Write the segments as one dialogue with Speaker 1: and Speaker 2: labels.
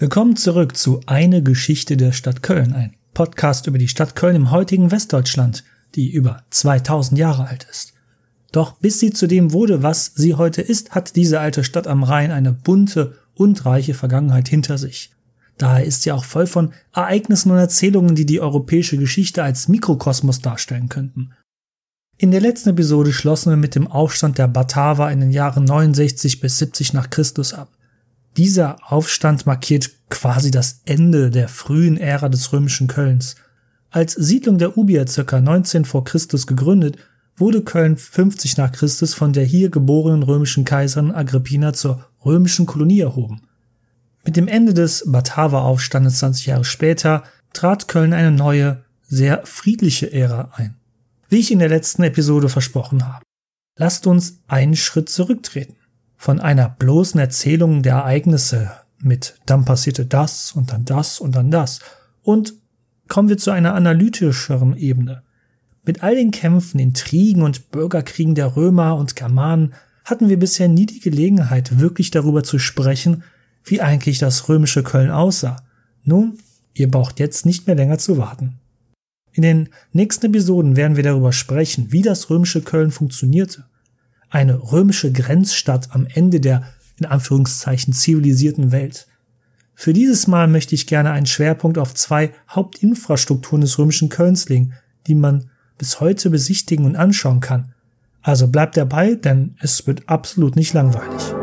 Speaker 1: Willkommen zurück zu Eine Geschichte der Stadt Köln, ein Podcast über die Stadt Köln im heutigen Westdeutschland, die über 2000 Jahre alt ist. Doch bis sie zu dem wurde, was sie heute ist, hat diese alte Stadt am Rhein eine bunte und reiche Vergangenheit hinter sich. Daher ist sie auch voll von Ereignissen und Erzählungen, die die europäische Geschichte als Mikrokosmos darstellen könnten. In der letzten Episode schlossen wir mit dem Aufstand der Bataver in den Jahren 69 bis 70 nach Christus ab. Dieser Aufstand markiert quasi das Ende der frühen Ära des römischen Kölns. Als Siedlung der Ubier ca. 19 vor Christus gegründet, wurde Köln 50 nach Christus von der hier geborenen römischen Kaiserin Agrippina zur römischen Kolonie erhoben. Mit dem Ende des Bataver-Aufstandes 20 Jahre später trat Köln eine neue, sehr friedliche Ära ein. Wie ich in der letzten Episode versprochen habe. Lasst uns einen Schritt zurücktreten von einer bloßen Erzählung der Ereignisse mit dann passierte das und dann das und dann das und kommen wir zu einer analytischeren Ebene. Mit all den Kämpfen, Intrigen und Bürgerkriegen der Römer und Germanen hatten wir bisher nie die Gelegenheit, wirklich darüber zu sprechen, wie eigentlich das römische Köln aussah. Nun, ihr braucht jetzt nicht mehr länger zu warten. In den nächsten Episoden werden wir darüber sprechen, wie das römische Köln funktionierte, eine römische Grenzstadt am Ende der in Anführungszeichen zivilisierten Welt. Für dieses Mal möchte ich gerne einen Schwerpunkt auf zwei Hauptinfrastrukturen des römischen Kölns legen, die man bis heute besichtigen und anschauen kann. Also bleibt dabei, denn es wird absolut nicht langweilig.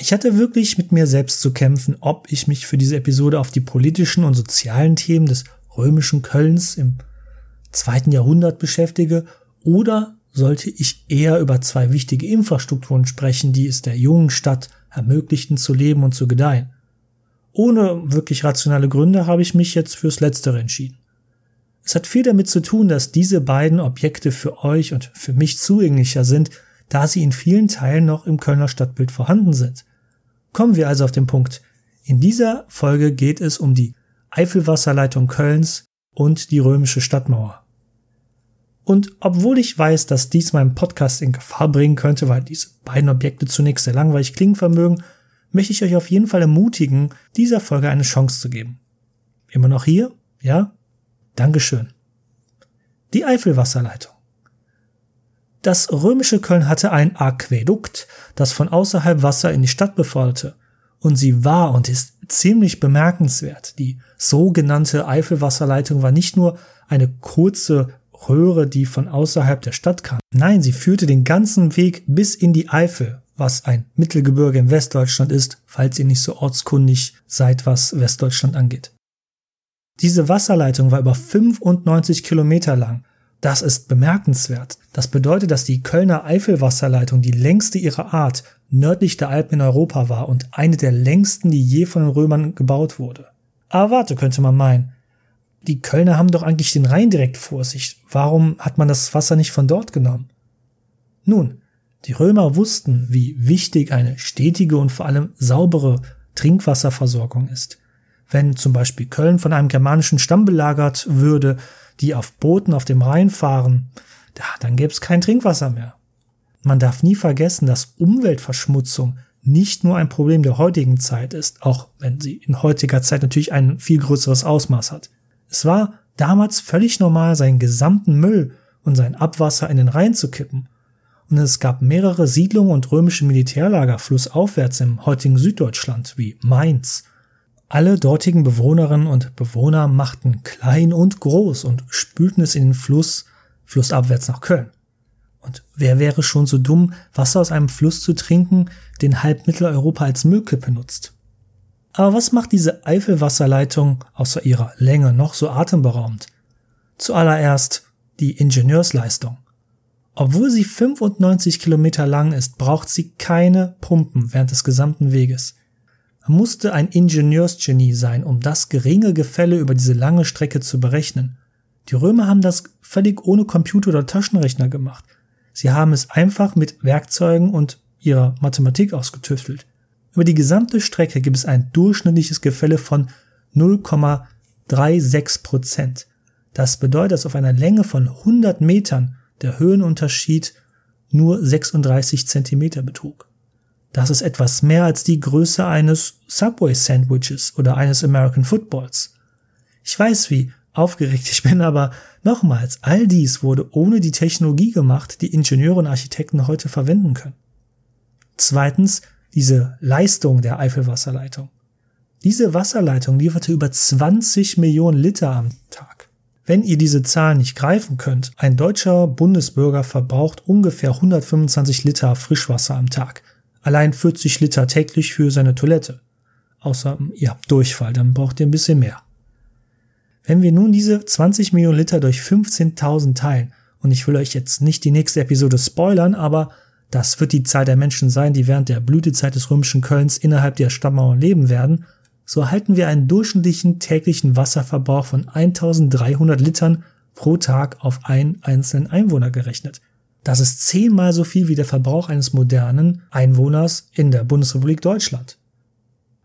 Speaker 1: Ich hatte wirklich mit mir selbst zu kämpfen, ob ich mich für diese Episode auf die politischen und sozialen Themen des römischen Kölns im zweiten Jahrhundert beschäftige oder sollte ich eher über zwei wichtige Infrastrukturen sprechen, die es der jungen Stadt ermöglichten zu leben und zu gedeihen. Ohne wirklich rationale Gründe habe ich mich jetzt fürs Letztere entschieden. Es hat viel damit zu tun, dass diese beiden Objekte für euch und für mich zugänglicher sind, da sie in vielen Teilen noch im Kölner Stadtbild vorhanden sind. Kommen wir also auf den Punkt. In dieser Folge geht es um die Eifelwasserleitung Kölns und die römische Stadtmauer. Und obwohl ich weiß, dass dies meinen Podcast in Gefahr bringen könnte, weil diese beiden Objekte zunächst sehr langweilig klingen vermögen, möchte ich euch auf jeden Fall ermutigen, dieser Folge eine Chance zu geben. Immer noch hier? Ja? Dankeschön. Die Eifelwasserleitung. Das römische Köln hatte ein Aquädukt, das von außerhalb Wasser in die Stadt beförderte. Und sie war und ist ziemlich bemerkenswert. Die sogenannte Eifelwasserleitung war nicht nur eine kurze Röhre, die von außerhalb der Stadt kam. Nein, sie führte den ganzen Weg bis in die Eifel, was ein Mittelgebirge in Westdeutschland ist, falls ihr nicht so ortskundig seid, was Westdeutschland angeht. Diese Wasserleitung war über 95 Kilometer lang das ist bemerkenswert. Das bedeutet, dass die Kölner Eifelwasserleitung die längste ihrer Art nördlich der Alpen in Europa war und eine der längsten, die je von den Römern gebaut wurde. Aber warte, könnte man meinen. Die Kölner haben doch eigentlich den Rhein direkt vor sich. Warum hat man das Wasser nicht von dort genommen? Nun, die Römer wussten, wie wichtig eine stetige und vor allem saubere Trinkwasserversorgung ist. Wenn zum Beispiel Köln von einem germanischen Stamm belagert würde, die auf Booten auf dem Rhein fahren, ja, dann gäbe es kein Trinkwasser mehr. Man darf nie vergessen, dass Umweltverschmutzung nicht nur ein Problem der heutigen Zeit ist, auch wenn sie in heutiger Zeit natürlich ein viel größeres Ausmaß hat. Es war damals völlig normal, seinen gesamten Müll und sein Abwasser in den Rhein zu kippen. Und es gab mehrere Siedlungen und römische Militärlager flussaufwärts im heutigen Süddeutschland, wie Mainz, alle dortigen Bewohnerinnen und Bewohner machten klein und groß und spülten es in den Fluss, flussabwärts nach Köln. Und wer wäre schon so dumm, Wasser aus einem Fluss zu trinken, den halb Mitteleuropa als Müllkippe nutzt? Aber was macht diese Eifelwasserleitung außer ihrer Länge noch so atemberaubend? Zuallererst die Ingenieursleistung. Obwohl sie 95 Kilometer lang ist, braucht sie keine Pumpen während des gesamten Weges musste ein Ingenieursgenie sein, um das geringe Gefälle über diese lange Strecke zu berechnen. Die Römer haben das völlig ohne Computer oder Taschenrechner gemacht. Sie haben es einfach mit Werkzeugen und ihrer Mathematik ausgetüftelt. Über die gesamte Strecke gibt es ein durchschnittliches Gefälle von 0,36 Prozent. Das bedeutet, dass auf einer Länge von 100 Metern der Höhenunterschied nur 36 Zentimeter betrug. Das ist etwas mehr als die Größe eines Subway Sandwiches oder eines American Footballs. Ich weiß, wie aufgeregt ich bin, aber nochmals, all dies wurde ohne die Technologie gemacht, die Ingenieure und Architekten heute verwenden können. Zweitens, diese Leistung der Eifelwasserleitung. Diese Wasserleitung lieferte über 20 Millionen Liter am Tag. Wenn ihr diese Zahlen nicht greifen könnt, ein deutscher Bundesbürger verbraucht ungefähr 125 Liter Frischwasser am Tag. Allein 40 Liter täglich für seine Toilette. Außer ihr habt Durchfall, dann braucht ihr ein bisschen mehr. Wenn wir nun diese 20 Millionen Liter durch 15.000 teilen, und ich will euch jetzt nicht die nächste Episode spoilern, aber das wird die Zahl der Menschen sein, die während der Blütezeit des römischen Kölns innerhalb der Stadtmauern leben werden, so erhalten wir einen durchschnittlichen täglichen Wasserverbrauch von 1300 Litern pro Tag auf einen einzelnen Einwohner gerechnet. Das ist zehnmal so viel wie der Verbrauch eines modernen Einwohners in der Bundesrepublik Deutschland.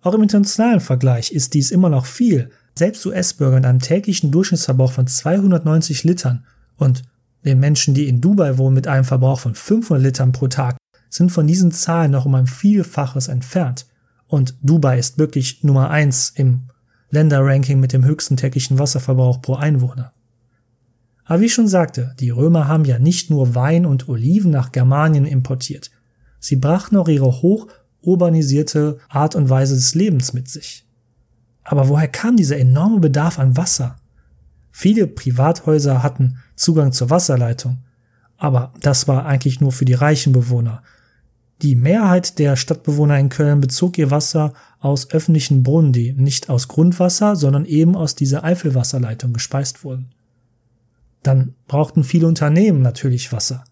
Speaker 1: Auch im internationalen Vergleich ist dies immer noch viel. Selbst US-Bürger mit einem täglichen Durchschnittsverbrauch von 290 Litern und den Menschen, die in Dubai wohnen mit einem Verbrauch von 500 Litern pro Tag, sind von diesen Zahlen noch um ein Vielfaches entfernt. Und Dubai ist wirklich Nummer eins im Länderranking mit dem höchsten täglichen Wasserverbrauch pro Einwohner. Aber wie ich schon sagte, die Römer haben ja nicht nur Wein und Oliven nach Germanien importiert. Sie brachten auch ihre hoch urbanisierte Art und Weise des Lebens mit sich. Aber woher kam dieser enorme Bedarf an Wasser? Viele Privathäuser hatten Zugang zur Wasserleitung, aber das war eigentlich nur für die reichen Bewohner. Die Mehrheit der Stadtbewohner in Köln bezog ihr Wasser aus öffentlichen Brunnen, die nicht aus Grundwasser, sondern eben aus dieser Eifelwasserleitung gespeist wurden. Dann brauchten viele Unternehmen natürlich Wasser.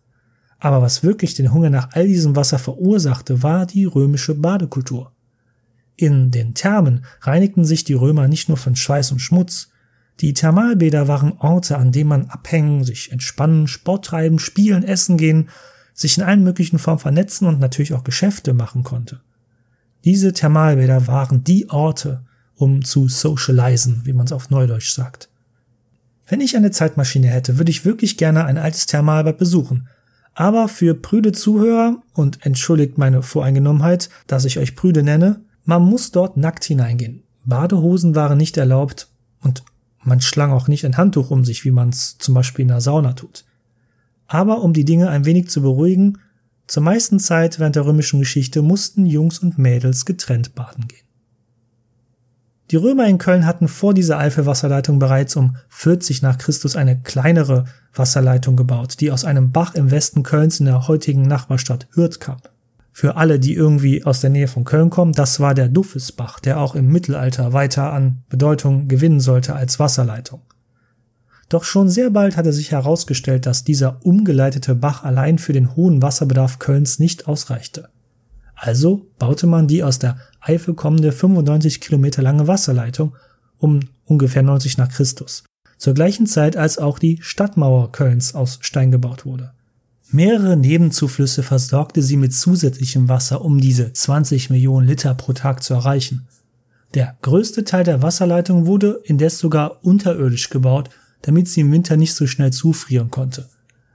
Speaker 1: Aber was wirklich den Hunger nach all diesem Wasser verursachte, war die römische Badekultur. In den Thermen reinigten sich die Römer nicht nur von Schweiß und Schmutz. Die Thermalbäder waren Orte, an denen man abhängen, sich entspannen, Sport treiben, spielen, essen gehen, sich in allen möglichen Formen vernetzen und natürlich auch Geschäfte machen konnte. Diese Thermalbäder waren die Orte, um zu socialisen, wie man es auf Neudeutsch sagt. Wenn ich eine Zeitmaschine hätte, würde ich wirklich gerne ein altes Thermalbad besuchen. Aber für prüde Zuhörer, und entschuldigt meine Voreingenommenheit, dass ich euch prüde nenne, man muss dort nackt hineingehen. Badehosen waren nicht erlaubt und man schlang auch nicht ein Handtuch um sich, wie man es zum Beispiel in der Sauna tut. Aber um die Dinge ein wenig zu beruhigen, zur meisten Zeit während der römischen Geschichte mussten Jungs und Mädels getrennt baden gehen. Die Römer in Köln hatten vor dieser Eifelwasserleitung bereits um 40 nach Christus eine kleinere Wasserleitung gebaut, die aus einem Bach im Westen Kölns in der heutigen Nachbarstadt Hürth kam. Für alle, die irgendwie aus der Nähe von Köln kommen, das war der Duffesbach, der auch im Mittelalter weiter an Bedeutung gewinnen sollte als Wasserleitung. Doch schon sehr bald hatte sich herausgestellt, dass dieser umgeleitete Bach allein für den hohen Wasserbedarf Kölns nicht ausreichte. Also baute man die aus der Eifel kommende 95 Kilometer lange Wasserleitung um ungefähr 90 nach Christus. Zur gleichen Zeit, als auch die Stadtmauer Kölns aus Stein gebaut wurde. Mehrere Nebenzuflüsse versorgte sie mit zusätzlichem Wasser, um diese 20 Millionen Liter pro Tag zu erreichen. Der größte Teil der Wasserleitung wurde indes sogar unterirdisch gebaut, damit sie im Winter nicht so schnell zufrieren konnte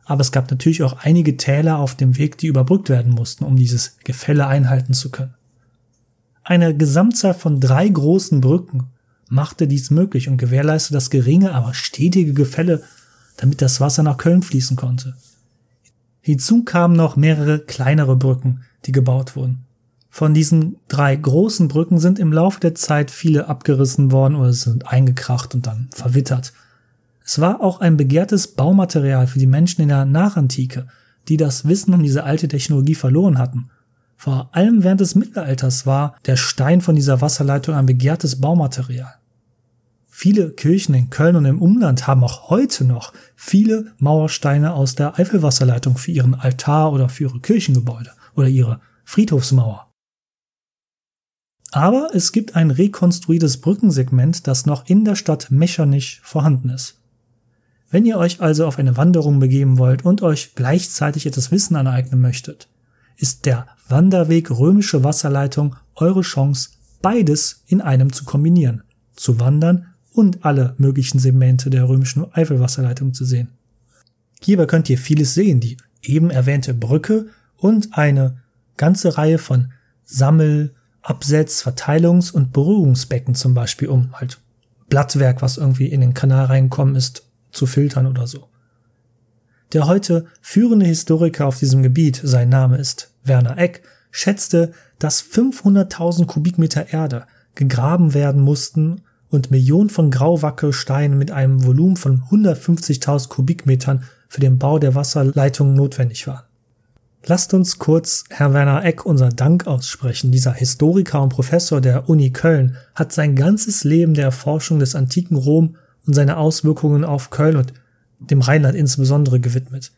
Speaker 1: aber es gab natürlich auch einige Täler auf dem Weg, die überbrückt werden mussten, um dieses Gefälle einhalten zu können. Eine Gesamtzahl von drei großen Brücken machte dies möglich und gewährleistete das geringe, aber stetige Gefälle, damit das Wasser nach Köln fließen konnte. Hinzu kamen noch mehrere kleinere Brücken, die gebaut wurden. Von diesen drei großen Brücken sind im Laufe der Zeit viele abgerissen worden oder sind eingekracht und dann verwittert. Es war auch ein begehrtes Baumaterial für die Menschen in der Nachantike, die das Wissen um diese alte Technologie verloren hatten. Vor allem während des Mittelalters war der Stein von dieser Wasserleitung ein begehrtes Baumaterial. Viele Kirchen in Köln und im Umland haben auch heute noch viele Mauersteine aus der Eifelwasserleitung für ihren Altar oder für ihre Kirchengebäude oder ihre Friedhofsmauer. Aber es gibt ein rekonstruiertes Brückensegment, das noch in der Stadt Mechernich vorhanden ist. Wenn ihr euch also auf eine Wanderung begeben wollt und euch gleichzeitig etwas Wissen aneignen möchtet, ist der Wanderweg römische Wasserleitung eure Chance, beides in einem zu kombinieren, zu wandern und alle möglichen Segmente der römischen Eifelwasserleitung zu sehen. Hierbei könnt ihr vieles sehen, die eben erwähnte Brücke und eine ganze Reihe von Sammel-, Absetz-, Verteilungs- und Berührungsbecken zum Beispiel, um halt Blattwerk, was irgendwie in den Kanal reingekommen ist, zu filtern oder so. Der heute führende Historiker auf diesem Gebiet, sein Name ist Werner Eck, schätzte, dass 500.000 Kubikmeter Erde gegraben werden mussten und Millionen von Grauwackelsteinen mit einem Volumen von 150.000 Kubikmetern für den Bau der Wasserleitungen notwendig waren. Lasst uns kurz Herr Werner Eck unser Dank aussprechen. Dieser Historiker und Professor der Uni Köln hat sein ganzes Leben der Erforschung des antiken Rom und seine Auswirkungen auf Köln und dem Rheinland insbesondere gewidmet.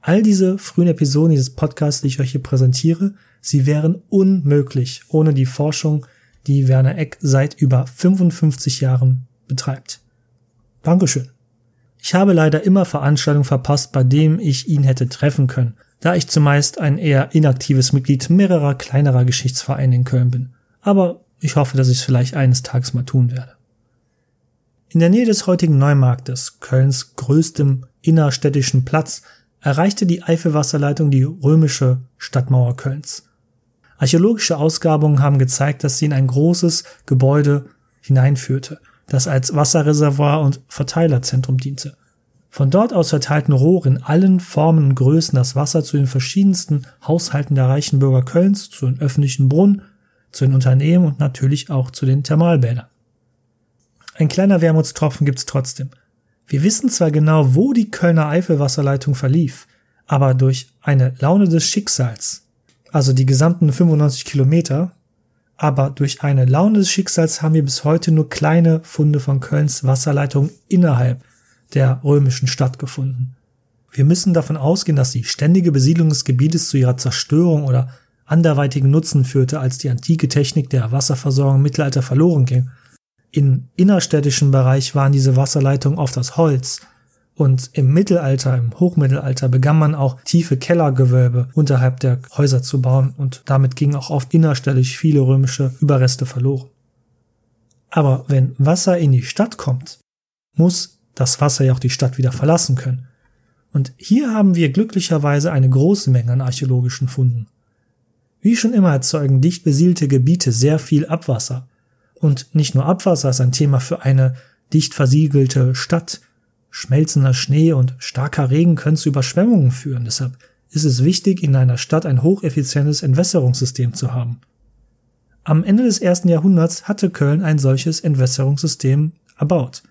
Speaker 1: All diese frühen Episoden dieses Podcasts, die ich euch hier präsentiere, sie wären unmöglich ohne die Forschung, die Werner Eck seit über 55 Jahren betreibt. Dankeschön. Ich habe leider immer Veranstaltungen verpasst, bei denen ich ihn hätte treffen können da ich zumeist ein eher inaktives Mitglied mehrerer kleinerer Geschichtsvereine in Köln bin. Aber ich hoffe, dass ich es vielleicht eines Tages mal tun werde. In der Nähe des heutigen Neumarktes, Kölns größtem innerstädtischen Platz, erreichte die Eifelwasserleitung die römische Stadtmauer Kölns. Archäologische Ausgrabungen haben gezeigt, dass sie in ein großes Gebäude hineinführte, das als Wasserreservoir und Verteilerzentrum diente. Von dort aus verteilten Rohre in allen Formen und Größen das Wasser zu den verschiedensten Haushalten der reichen Bürger Kölns, zu den öffentlichen Brunnen, zu den Unternehmen und natürlich auch zu den Thermalbädern. Ein kleiner Wermutstropfen gibt's trotzdem. Wir wissen zwar genau, wo die Kölner Eifelwasserleitung verlief, aber durch eine Laune des Schicksals, also die gesamten 95 Kilometer, aber durch eine Laune des Schicksals haben wir bis heute nur kleine Funde von Kölns Wasserleitung innerhalb der römischen Stadt gefunden. Wir müssen davon ausgehen, dass die ständige Besiedlung des Gebietes zu ihrer Zerstörung oder anderweitigen Nutzen führte, als die antike Technik der Wasserversorgung im Mittelalter verloren ging. Im innerstädtischen Bereich waren diese Wasserleitungen oft aus Holz, und im Mittelalter, im Hochmittelalter begann man auch tiefe Kellergewölbe unterhalb der Häuser zu bauen und damit gingen auch oft innerstädtisch viele römische Überreste verloren. Aber wenn Wasser in die Stadt kommt, muss das Wasser ja auch die Stadt wieder verlassen können. Und hier haben wir glücklicherweise eine große Menge an archäologischen Funden. Wie schon immer erzeugen dicht besiedelte Gebiete sehr viel Abwasser. Und nicht nur Abwasser ist ein Thema für eine dicht versiegelte Stadt. Schmelzender Schnee und starker Regen können zu Überschwemmungen führen. Deshalb ist es wichtig, in einer Stadt ein hocheffizientes Entwässerungssystem zu haben. Am Ende des ersten Jahrhunderts hatte Köln ein solches Entwässerungssystem erbaut.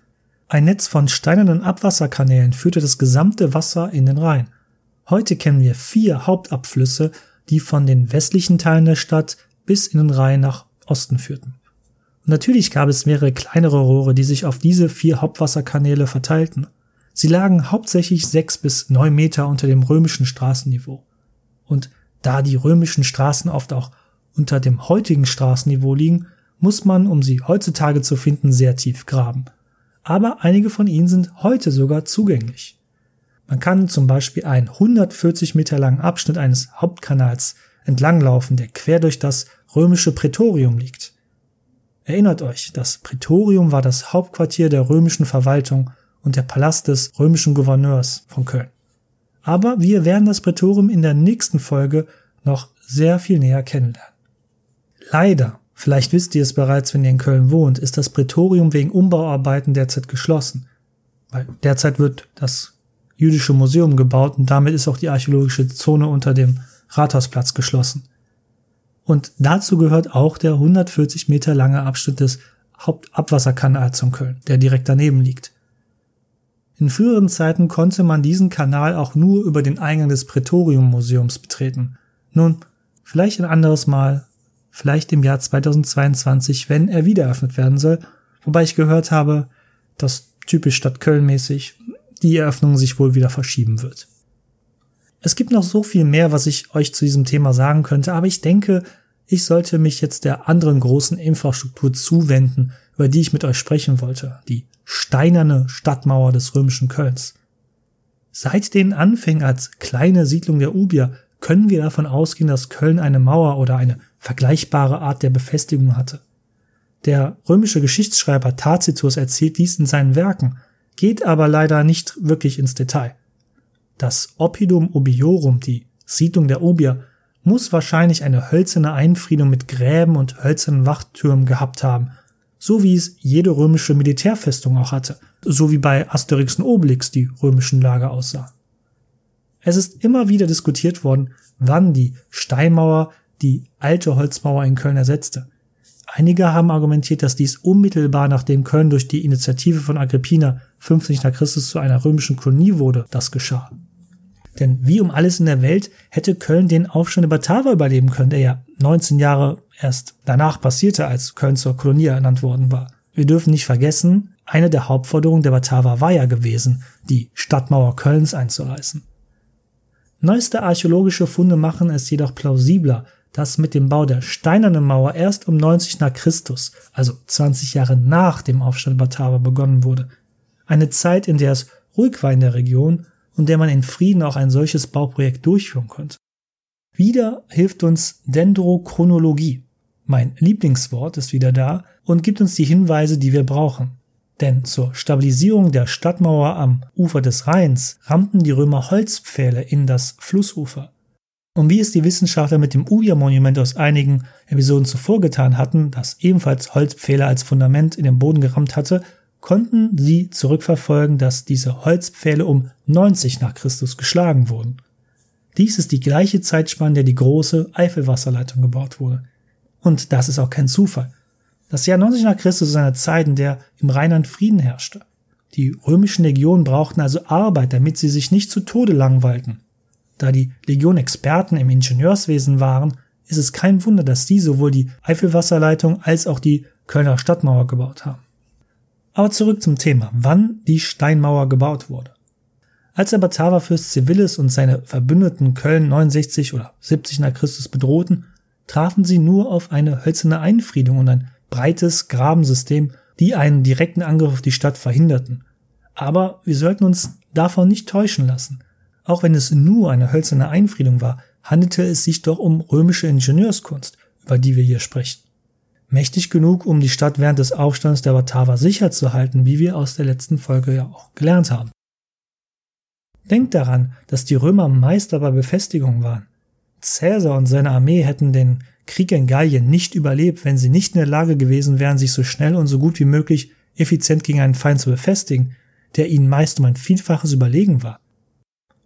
Speaker 1: Ein Netz von steinernen Abwasserkanälen führte das gesamte Wasser in den Rhein. Heute kennen wir vier Hauptabflüsse, die von den westlichen Teilen der Stadt bis in den Rhein nach Osten führten. Natürlich gab es mehrere kleinere Rohre, die sich auf diese vier Hauptwasserkanäle verteilten. Sie lagen hauptsächlich sechs bis neun Meter unter dem römischen Straßenniveau. Und da die römischen Straßen oft auch unter dem heutigen Straßenniveau liegen, muss man, um sie heutzutage zu finden, sehr tief graben aber einige von ihnen sind heute sogar zugänglich. Man kann zum Beispiel einen 140 Meter langen Abschnitt eines Hauptkanals entlanglaufen, der quer durch das römische Prätorium liegt. Erinnert euch, das Prätorium war das Hauptquartier der römischen Verwaltung und der Palast des römischen Gouverneurs von Köln. Aber wir werden das Prätorium in der nächsten Folge noch sehr viel näher kennenlernen. Leider Vielleicht wisst ihr es bereits, wenn ihr in Köln wohnt, ist das Prätorium wegen Umbauarbeiten derzeit geschlossen. Weil derzeit wird das jüdische Museum gebaut und damit ist auch die archäologische Zone unter dem Rathausplatz geschlossen. Und dazu gehört auch der 140 Meter lange Abschnitt des Hauptabwasserkanals zum Köln, der direkt daneben liegt. In früheren Zeiten konnte man diesen Kanal auch nur über den Eingang des Prätorium Museums betreten. Nun, vielleicht ein anderes Mal vielleicht im Jahr 2022, wenn er wieder eröffnet werden soll. Wobei ich gehört habe, dass typisch Stadt Köln mäßig die Eröffnung sich wohl wieder verschieben wird. Es gibt noch so viel mehr, was ich euch zu diesem Thema sagen könnte, aber ich denke, ich sollte mich jetzt der anderen großen Infrastruktur zuwenden, über die ich mit euch sprechen wollte, die steinerne Stadtmauer des römischen Kölns. Seit den Anfängen als kleine Siedlung der Ubier können wir davon ausgehen, dass Köln eine Mauer oder eine vergleichbare Art der Befestigung hatte. Der römische Geschichtsschreiber Tacitus erzählt dies in seinen Werken, geht aber leider nicht wirklich ins Detail. Das Oppidum Obiorum, die Siedlung der Obier, muss wahrscheinlich eine hölzerne Einfriedung mit Gräben und hölzernen Wachtürmen gehabt haben, so wie es jede römische Militärfestung auch hatte, so wie bei Asterix und Obelix die römischen Lager aussahen. Es ist immer wieder diskutiert worden, wann die Steinmauer die alte Holzmauer in Köln ersetzte. Einige haben argumentiert, dass dies unmittelbar nachdem Köln durch die Initiative von Agrippina 50 nach Christus zu einer römischen Kolonie wurde, das geschah. Denn wie um alles in der Welt hätte Köln den Aufstand der Bataver überleben können, der ja 19 Jahre erst danach passierte, als Köln zur Kolonie ernannt worden war. Wir dürfen nicht vergessen, eine der Hauptforderungen der Bataver war ja gewesen, die Stadtmauer Kölns einzureißen. Neueste archäologische Funde machen es jedoch plausibler, dass mit dem Bau der Steinernen Mauer erst um 90 nach Christus, also 20 Jahre nach dem Aufstand Bataver begonnen wurde. Eine Zeit, in der es ruhig war in der Region und der man in Frieden auch ein solches Bauprojekt durchführen konnte. Wieder hilft uns Dendrochronologie. Mein Lieblingswort ist wieder da und gibt uns die Hinweise, die wir brauchen. Denn zur Stabilisierung der Stadtmauer am Ufer des Rheins rammten die Römer Holzpfähle in das Flussufer. Und wie es die Wissenschaftler mit dem Uja-Monument aus einigen Episoden zuvor getan hatten, das ebenfalls Holzpfähle als Fundament in den Boden gerammt hatte, konnten sie zurückverfolgen, dass diese Holzpfähle um 90 nach Christus geschlagen wurden. Dies ist die gleiche Zeitspanne, der die große Eifelwasserleitung gebaut wurde. Und das ist auch kein Zufall. Das Jahr 90 nach Christus ist eine Zeit, in der im Rheinland Frieden herrschte. Die römischen Legionen brauchten also Arbeit, damit sie sich nicht zu Tode langweilten. Da die Legion Experten im Ingenieurswesen waren, ist es kein Wunder, dass die sowohl die Eifelwasserleitung als auch die Kölner Stadtmauer gebaut haben. Aber zurück zum Thema, wann die Steinmauer gebaut wurde. Als der Bataverfürst Civilis und seine Verbündeten Köln 69 oder 70 nach Christus bedrohten, trafen sie nur auf eine hölzerne Einfriedung und ein breites Grabensystem, die einen direkten Angriff auf die Stadt verhinderten. Aber wir sollten uns davon nicht täuschen lassen. Auch wenn es nur eine hölzerne Einfriedung war, handelte es sich doch um römische Ingenieurskunst, über die wir hier sprechen. Mächtig genug, um die Stadt während des Aufstands der Bataver sicher zu halten, wie wir aus der letzten Folge ja auch gelernt haben. Denkt daran, dass die Römer Meister bei Befestigung waren. Caesar und seine Armee hätten den Krieg in Gallien nicht überlebt, wenn sie nicht in der Lage gewesen wären, sich so schnell und so gut wie möglich effizient gegen einen Feind zu befestigen, der ihnen meist um ein Vielfaches überlegen war.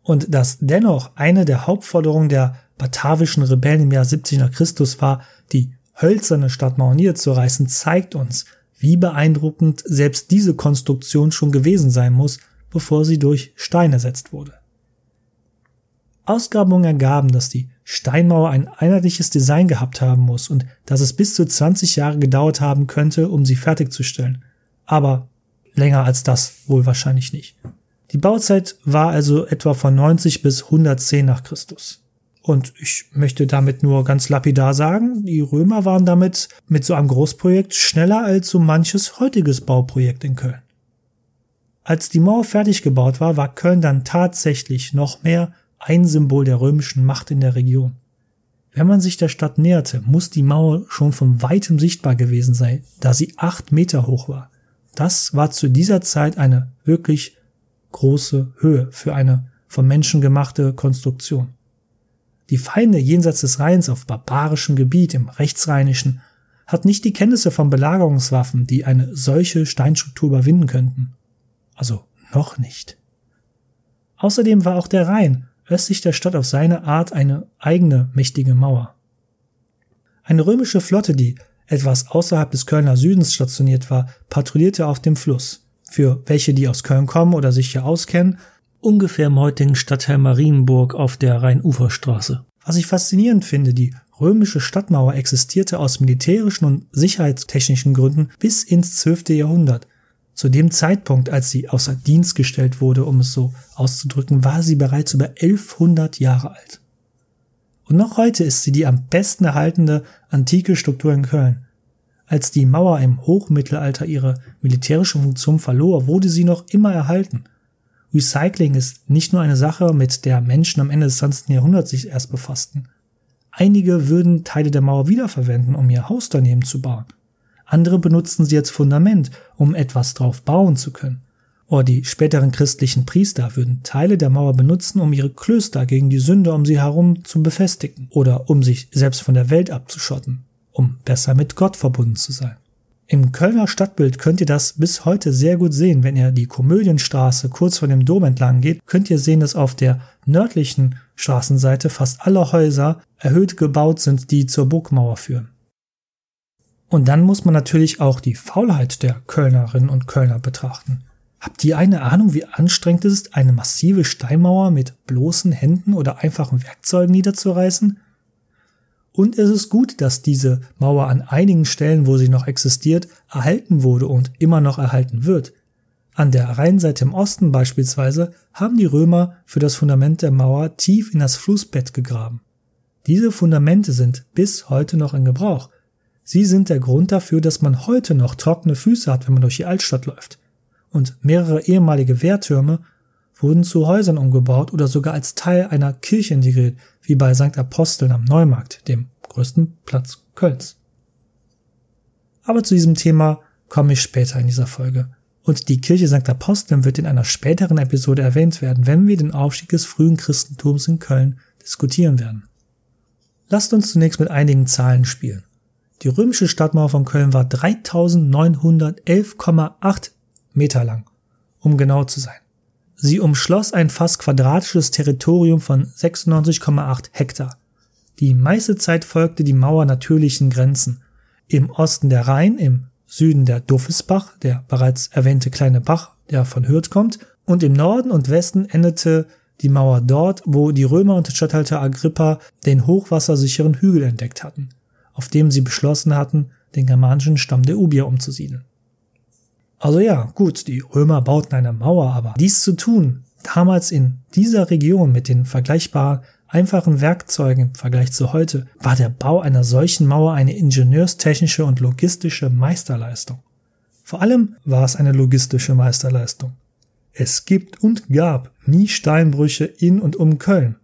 Speaker 1: Und dass dennoch eine der Hauptforderungen der batavischen Rebellen im Jahr 70 nach Christus war, die hölzerne Stadt Maunier zu reißen, zeigt uns, wie beeindruckend selbst diese Konstruktion schon gewesen sein muss, bevor sie durch Stein ersetzt wurde. Ausgrabungen ergaben, dass die Steinmauer ein einheitliches Design gehabt haben muss und dass es bis zu 20 Jahre gedauert haben könnte, um sie fertigzustellen. Aber länger als das wohl wahrscheinlich nicht. Die Bauzeit war also etwa von 90 bis 110 nach Christus. Und ich möchte damit nur ganz lapidar sagen, die Römer waren damit mit so einem Großprojekt schneller als so manches heutiges Bauprojekt in Köln. Als die Mauer fertig gebaut war, war Köln dann tatsächlich noch mehr ein Symbol der römischen Macht in der Region. Wenn man sich der Stadt näherte, muss die Mauer schon von weitem sichtbar gewesen sein, da sie acht Meter hoch war. Das war zu dieser Zeit eine wirklich große Höhe für eine vom Menschen gemachte Konstruktion. Die Feinde jenseits des Rheins auf barbarischem Gebiet im rechtsrheinischen hatten nicht die Kenntnisse von Belagerungswaffen, die eine solche Steinstruktur überwinden könnten. Also noch nicht. Außerdem war auch der Rhein östlich der Stadt auf seine Art eine eigene mächtige Mauer. Eine römische Flotte, die etwas außerhalb des Kölner Südens stationiert war, patrouillierte auf dem Fluss für welche, die aus Köln kommen oder sich hier auskennen, ungefähr im heutigen Stadtteil Marienburg auf der Rheinuferstraße. Was ich faszinierend finde, die römische Stadtmauer existierte aus militärischen und sicherheitstechnischen Gründen bis ins 12. Jahrhundert. Zu dem Zeitpunkt, als sie außer Dienst gestellt wurde, um es so auszudrücken, war sie bereits über 1100 Jahre alt. Und noch heute ist sie die am besten erhaltene antike Struktur in Köln. Als die Mauer im Hochmittelalter ihre militärische Funktion verlor, wurde sie noch immer erhalten. Recycling ist nicht nur eine Sache, mit der Menschen am Ende des 20. Jahrhunderts sich erst befassten. Einige würden Teile der Mauer wiederverwenden, um ihr Haus daneben zu bauen. Andere benutzten sie als Fundament, um etwas drauf bauen zu können. oder die späteren christlichen Priester würden Teile der Mauer benutzen, um ihre Klöster gegen die Sünde um sie herum zu befestigen oder um sich selbst von der Welt abzuschotten, um besser mit Gott verbunden zu sein. Im Kölner Stadtbild könnt ihr das bis heute sehr gut sehen. Wenn ihr die Komödienstraße kurz vor dem Dom entlang geht, könnt ihr sehen, dass auf der nördlichen Straßenseite fast alle Häuser erhöht gebaut sind, die zur Burgmauer führen. Und dann muss man natürlich auch die Faulheit der Kölnerinnen und Kölner betrachten. Habt ihr eine Ahnung, wie anstrengend es ist, eine massive Steinmauer mit bloßen Händen oder einfachen Werkzeugen niederzureißen? Und es ist gut, dass diese Mauer an einigen Stellen, wo sie noch existiert, erhalten wurde und immer noch erhalten wird. An der Rheinseite im Osten beispielsweise haben die Römer für das Fundament der Mauer tief in das Flussbett gegraben. Diese Fundamente sind bis heute noch in Gebrauch. Sie sind der Grund dafür, dass man heute noch trockene Füße hat, wenn man durch die Altstadt läuft. Und mehrere ehemalige Wehrtürme wurden zu Häusern umgebaut oder sogar als Teil einer Kirche integriert, wie bei St. Aposteln am Neumarkt, dem größten Platz Kölns. Aber zu diesem Thema komme ich später in dieser Folge. Und die Kirche St. Aposteln wird in einer späteren Episode erwähnt werden, wenn wir den Aufstieg des frühen Christentums in Köln diskutieren werden. Lasst uns zunächst mit einigen Zahlen spielen. Die römische Stadtmauer von Köln war 3911,8 Meter lang, um genau zu sein. Sie umschloss ein fast quadratisches Territorium von 96,8 Hektar. Die meiste Zeit folgte die Mauer natürlichen Grenzen. Im Osten der Rhein, im Süden der Duffesbach, der bereits erwähnte kleine Bach, der von Hürth kommt, und im Norden und Westen endete die Mauer dort, wo die Römer und Statthalter Agrippa den hochwassersicheren Hügel entdeckt hatten, auf dem sie beschlossen hatten, den germanischen Stamm der Ubier umzusiedeln. Also ja, gut, die Römer bauten eine Mauer, aber dies zu tun, damals in dieser Region mit den vergleichbar einfachen Werkzeugen im Vergleich zu heute, war der Bau einer solchen Mauer eine ingenieurstechnische und logistische Meisterleistung. Vor allem war es eine logistische Meisterleistung. Es gibt und gab nie Steinbrüche in und um Köln.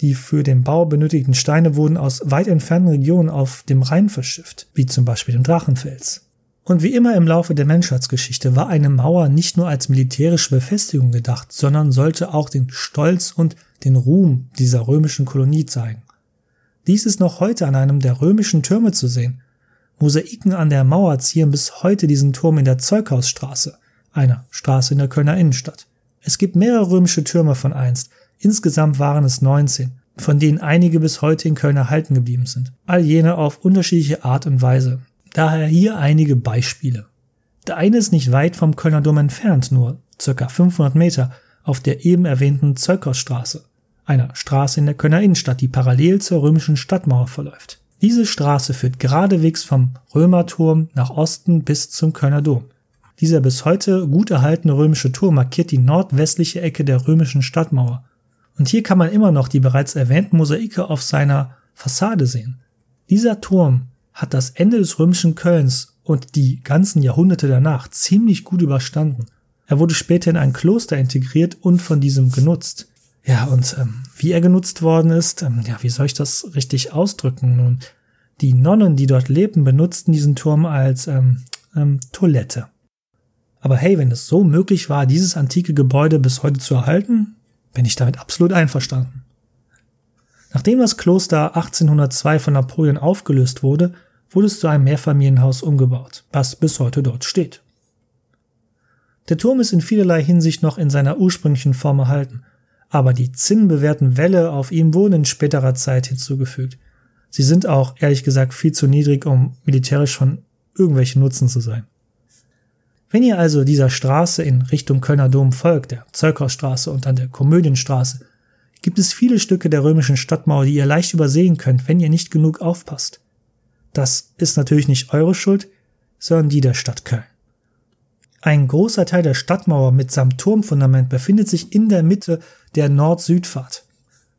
Speaker 1: Die für den Bau benötigten Steine wurden aus weit entfernten Regionen auf dem Rhein verschifft, wie zum Beispiel dem Drachenfels. Und wie immer im Laufe der Menschheitsgeschichte war eine Mauer nicht nur als militärische Befestigung gedacht, sondern sollte auch den Stolz und den Ruhm dieser römischen Kolonie zeigen. Dies ist noch heute an einem der römischen Türme zu sehen. Mosaiken an der Mauer zieren bis heute diesen Turm in der Zeughausstraße, einer Straße in der Kölner Innenstadt. Es gibt mehrere römische Türme von einst. Insgesamt waren es 19, von denen einige bis heute in Köln erhalten geblieben sind. All jene auf unterschiedliche Art und Weise. Daher hier einige Beispiele. Der eine ist nicht weit vom Kölner Dom entfernt, nur circa 500 Meter, auf der eben erwähnten Zöckerstraße, einer Straße in der Kölner Innenstadt, die parallel zur römischen Stadtmauer verläuft. Diese Straße führt geradewegs vom Römerturm nach Osten bis zum Kölner Dom. Dieser bis heute gut erhaltene römische Turm markiert die nordwestliche Ecke der römischen Stadtmauer. Und hier kann man immer noch die bereits erwähnten Mosaike auf seiner Fassade sehen. Dieser Turm hat das Ende des römischen Kölns und die ganzen Jahrhunderte danach ziemlich gut überstanden. Er wurde später in ein Kloster integriert und von diesem genutzt. Ja, und ähm, wie er genutzt worden ist, ähm, ja, wie soll ich das richtig ausdrücken? Nun, die Nonnen, die dort lebten, benutzten diesen Turm als ähm, ähm, Toilette. Aber hey, wenn es so möglich war, dieses antike Gebäude bis heute zu erhalten, bin ich damit absolut einverstanden. Nachdem das Kloster 1802 von Napoleon aufgelöst wurde, wurde es zu einem Mehrfamilienhaus umgebaut, was bis heute dort steht. Der Turm ist in vielerlei Hinsicht noch in seiner ursprünglichen Form erhalten, aber die zinnbewehrten Wälle auf ihm wurden in späterer Zeit hinzugefügt. Sie sind auch, ehrlich gesagt, viel zu niedrig, um militärisch von irgendwelchen Nutzen zu sein. Wenn ihr also dieser Straße in Richtung Kölner Dom folgt, der Zeughausstraße und dann der Komödienstraße, gibt es viele Stücke der römischen Stadtmauer, die ihr leicht übersehen könnt, wenn ihr nicht genug aufpasst. Das ist natürlich nicht eure Schuld, sondern die der Stadt Köln. Ein großer Teil der Stadtmauer mitsamt Turmfundament befindet sich in der Mitte der Nord-Süd-Fahrt.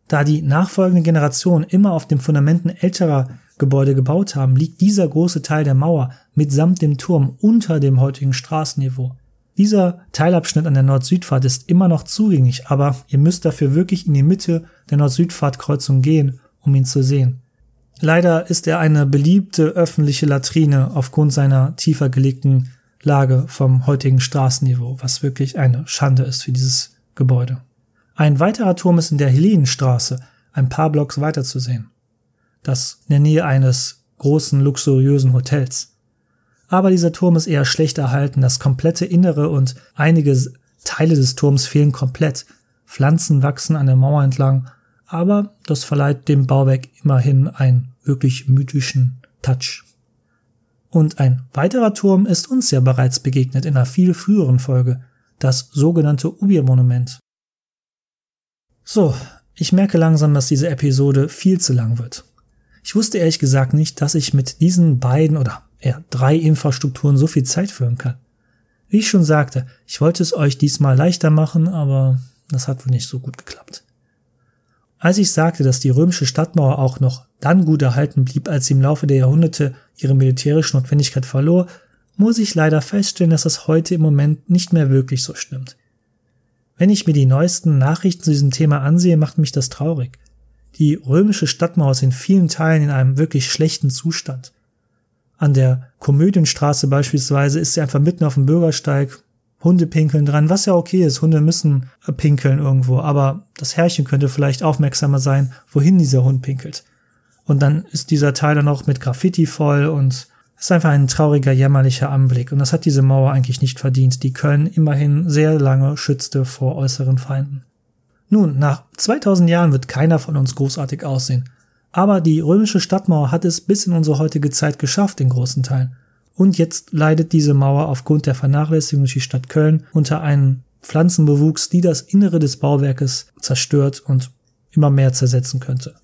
Speaker 1: Da die nachfolgenden Generationen immer auf den Fundamenten älterer Gebäude gebaut haben, liegt dieser große Teil der Mauer mitsamt dem Turm unter dem heutigen Straßenniveau. Dieser Teilabschnitt an der Nord-Süd-Fahrt ist immer noch zugänglich, aber ihr müsst dafür wirklich in die Mitte der Nord-Süd-Fahrt-Kreuzung gehen, um ihn zu sehen. Leider ist er eine beliebte öffentliche Latrine aufgrund seiner tiefer gelegten Lage vom heutigen Straßenniveau, was wirklich eine Schande ist für dieses Gebäude. Ein weiterer Turm ist in der Helenenstraße, ein paar Blocks weiter zu sehen. Das in der Nähe eines großen, luxuriösen Hotels. Aber dieser Turm ist eher schlecht erhalten, das komplette Innere und einige Teile des Turms fehlen komplett. Pflanzen wachsen an der Mauer entlang, aber das verleiht dem Bauwerk immerhin einen wirklich mythischen Touch. Und ein weiterer Turm ist uns ja bereits begegnet in einer viel früheren Folge, das sogenannte Ubir-Monument. So, ich merke langsam, dass diese Episode viel zu lang wird. Ich wusste ehrlich gesagt nicht, dass ich mit diesen beiden oder eher drei Infrastrukturen so viel Zeit führen kann. Wie ich schon sagte, ich wollte es euch diesmal leichter machen, aber das hat wohl nicht so gut geklappt. Als ich sagte, dass die römische Stadtmauer auch noch dann gut erhalten blieb, als sie im Laufe der Jahrhunderte ihre militärische Notwendigkeit verlor, muss ich leider feststellen, dass das heute im Moment nicht mehr wirklich so stimmt. Wenn ich mir die neuesten Nachrichten zu diesem Thema ansehe, macht mich das traurig. Die römische Stadtmauer ist in vielen Teilen in einem wirklich schlechten Zustand. An der Komödienstraße beispielsweise ist sie einfach mitten auf dem Bürgersteig, Hunde pinkeln dran, was ja okay ist, Hunde müssen pinkeln irgendwo, aber das Herrchen könnte vielleicht aufmerksamer sein, wohin dieser Hund pinkelt. Und dann ist dieser Teil dann auch mit Graffiti voll und ist einfach ein trauriger, jämmerlicher Anblick. Und das hat diese Mauer eigentlich nicht verdient, die Köln immerhin sehr lange schützte vor äußeren Feinden. Nun, nach 2000 Jahren wird keiner von uns großartig aussehen. Aber die römische Stadtmauer hat es bis in unsere heutige Zeit geschafft in großen Teilen. Und jetzt leidet diese Mauer aufgrund der Vernachlässigung durch die Stadt Köln unter einem Pflanzenbewuchs, die das Innere des Bauwerkes zerstört und immer mehr zersetzen könnte.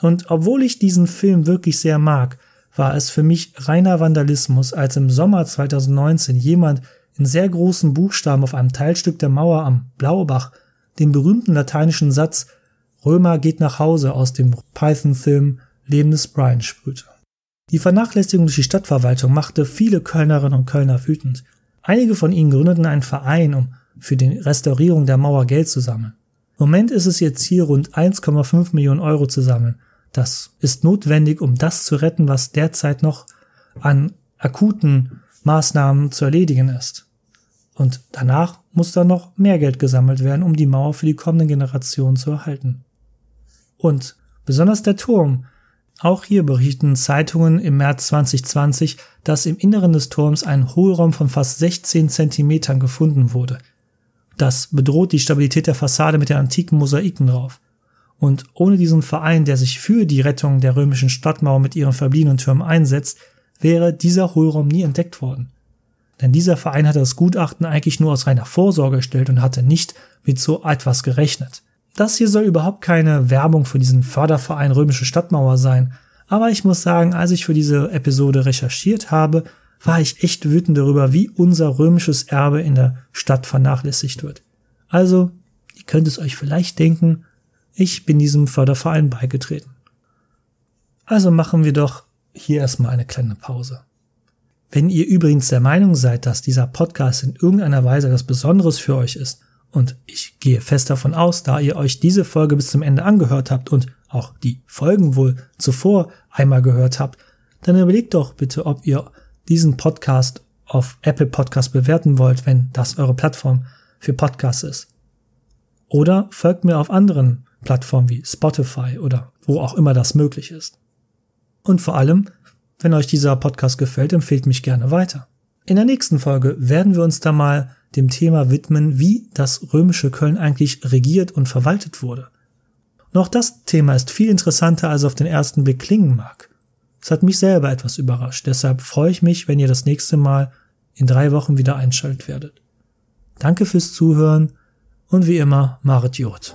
Speaker 1: Und obwohl ich diesen Film wirklich sehr mag, war es für mich reiner Vandalismus, als im Sommer 2019 jemand in sehr großen Buchstaben auf einem Teilstück der Mauer am Blaubach den berühmten lateinischen Satz Römer geht nach Hause aus dem Python-Film Leben des Brian sprühte. Die Vernachlässigung durch die Stadtverwaltung machte viele Kölnerinnen und Kölner wütend. Einige von ihnen gründeten einen Verein, um für die Restaurierung der Mauer Geld zu sammeln. Im Moment ist es ihr Ziel, rund 1,5 Millionen Euro zu sammeln, das ist notwendig, um das zu retten, was derzeit noch an akuten Maßnahmen zu erledigen ist. Und danach muss dann noch mehr Geld gesammelt werden, um die Mauer für die kommenden Generationen zu erhalten. Und besonders der Turm. Auch hier berichten Zeitungen im März 2020, dass im Inneren des Turms ein Hohlraum von fast 16 Zentimetern gefunden wurde. Das bedroht die Stabilität der Fassade mit den antiken Mosaiken drauf. Und ohne diesen Verein, der sich für die Rettung der römischen Stadtmauer mit ihren verbliebenen Türmen einsetzt, wäre dieser Hohlraum nie entdeckt worden. Denn dieser Verein hatte das Gutachten eigentlich nur aus reiner Vorsorge erstellt und hatte nicht mit so etwas gerechnet. Das hier soll überhaupt keine Werbung für diesen Förderverein Römische Stadtmauer sein, aber ich muss sagen, als ich für diese Episode recherchiert habe, war ich echt wütend darüber, wie unser römisches Erbe in der Stadt vernachlässigt wird. Also, ihr könnt es euch vielleicht denken, ich bin diesem Förderverein beigetreten. Also machen wir doch hier erstmal eine kleine Pause. Wenn ihr übrigens der Meinung seid, dass dieser Podcast in irgendeiner Weise etwas Besonderes für euch ist, und ich gehe fest davon aus, da ihr euch diese Folge bis zum Ende angehört habt und auch die Folgen wohl zuvor einmal gehört habt, dann überlegt doch bitte, ob ihr diesen Podcast auf Apple Podcast bewerten wollt, wenn das eure Plattform für Podcasts ist. Oder folgt mir auf anderen Plattformen wie Spotify oder wo auch immer das möglich ist. Und vor allem, wenn euch dieser Podcast gefällt, empfehlt mich gerne weiter. In der nächsten Folge werden wir uns da mal dem Thema widmen, wie das römische Köln eigentlich regiert und verwaltet wurde. Noch das Thema ist viel interessanter, als auf den ersten Blick klingen mag. Es hat mich selber etwas überrascht, deshalb freue ich mich, wenn ihr das nächste Mal in drei Wochen wieder einschaltet werdet. Danke fürs Zuhören und wie immer, Marit Jod.